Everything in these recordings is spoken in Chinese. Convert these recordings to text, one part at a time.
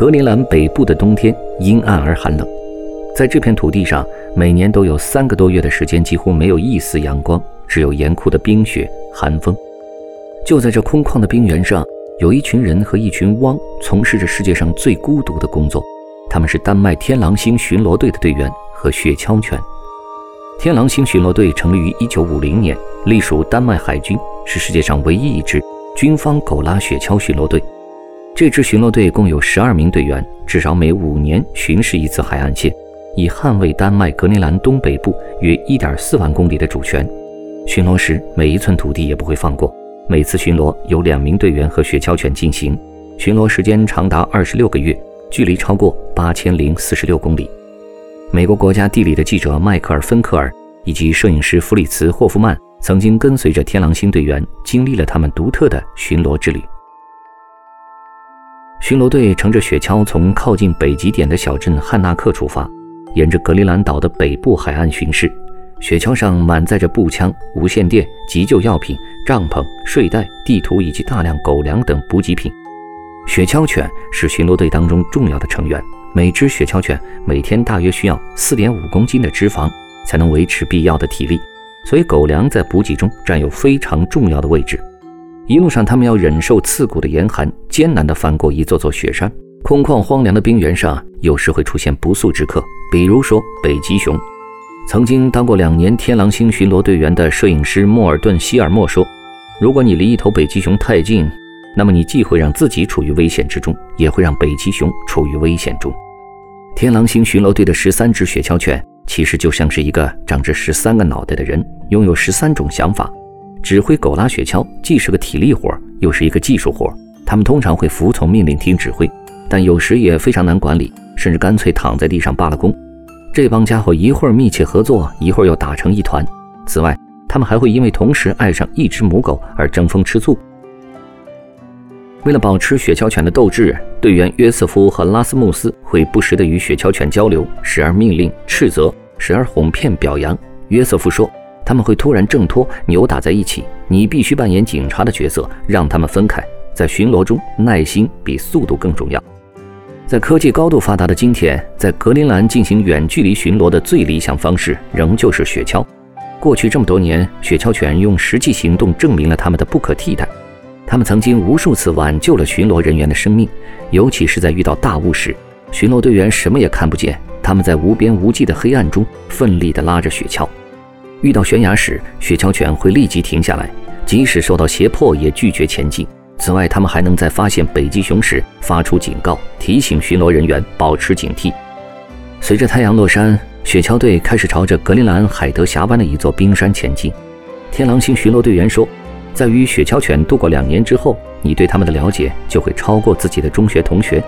格陵兰北部的冬天阴暗而寒冷，在这片土地上，每年都有三个多月的时间几乎没有一丝阳光，只有严酷的冰雪、寒风。就在这空旷的冰原上，有一群人和一群汪从事着世界上最孤独的工作，他们是丹麦天狼星巡逻队的队员和雪橇犬。天狼星巡逻队成立于1950年，隶属丹麦海军，是世界上唯一一支军方狗拉雪橇巡逻队。这支巡逻队共有十二名队员，至少每五年巡视一次海岸线，以捍卫丹麦格陵兰东北部约一点四万公里的主权。巡逻时，每一寸土地也不会放过。每次巡逻由两名队员和雪橇犬进行，巡逻时间长达二十六个月，距离超过八千零四十六公里。美国国家地理的记者迈克尔·芬克尔以及摄影师弗里茨·霍夫曼曾经跟随着天狼星队员，经历了他们独特的巡逻之旅。巡逻队乘着雪橇从靠近北极点的小镇汉纳克出发，沿着格陵兰岛的北部海岸巡视。雪橇上满载着步枪、无线电、急救药品、帐篷、睡袋、地图以及大量狗粮等补给品。雪橇犬是巡逻队当中重要的成员，每只雪橇犬每天大约需要4.5公斤的脂肪才能维持必要的体力，所以狗粮在补给中占有非常重要的位置。一路上，他们要忍受刺骨的严寒，艰难地翻过一座座雪山。空旷荒凉的冰原上，有时会出现不速之客，比如说北极熊。曾经当过两年天狼星巡逻队员的摄影师莫尔顿·希尔默说：“如果你离一头北极熊太近，那么你既会让自己处于危险之中，也会让北极熊处于危险中。”天狼星巡逻队的十三只雪橇犬，其实就像是一个长着十三个脑袋的人，拥有十三种想法。指挥狗拉雪橇既是个体力活，又是一个技术活。他们通常会服从命令听指挥，但有时也非常难管理，甚至干脆躺在地上罢了工。这帮家伙一会儿密切合作，一会儿又打成一团。此外，他们还会因为同时爱上一只母狗而争风吃醋。为了保持雪橇犬的斗志，队员约瑟夫和拉斯穆斯会不时地与雪橇犬交流，时而命令、斥责，时而哄骗、表扬。约瑟夫说。他们会突然挣脱，扭打在一起。你必须扮演警察的角色，让他们分开。在巡逻中，耐心比速度更重要。在科技高度发达的今天，在格陵兰进行远距离巡逻的最理想方式，仍旧是雪橇。过去这么多年，雪橇犬用实际行动证明了他们的不可替代。他们曾经无数次挽救了巡逻人员的生命，尤其是在遇到大雾时，巡逻队员什么也看不见，他们在无边无际的黑暗中奋力地拉着雪橇。遇到悬崖时，雪橇犬会立即停下来，即使受到胁迫也拒绝前进。此外，它们还能在发现北极熊时发出警告，提醒巡逻人员保持警惕。随着太阳落山，雪橇队开始朝着格陵兰海德峡湾的一座冰山前进。天狼星巡逻队员说：“在与雪橇犬度过两年之后，你对他们的了解就会超过自己的中学同学。”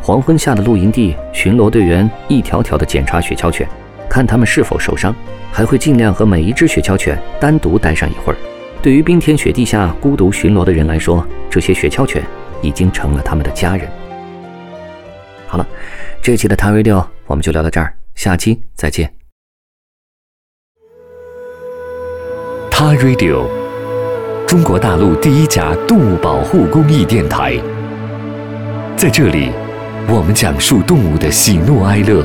黄昏下的露营地，巡逻队员一条条地检查雪橇犬。看他们是否受伤，还会尽量和每一只雪橇犬单独待上一会儿。对于冰天雪地下孤独巡逻的人来说，这些雪橇犬已经成了他们的家人。好了，这期的 Radio 我们就聊到这儿，下期再见。他 Radio，中国大陆第一家动物保护公益电台，在这里，我们讲述动物的喜怒哀乐。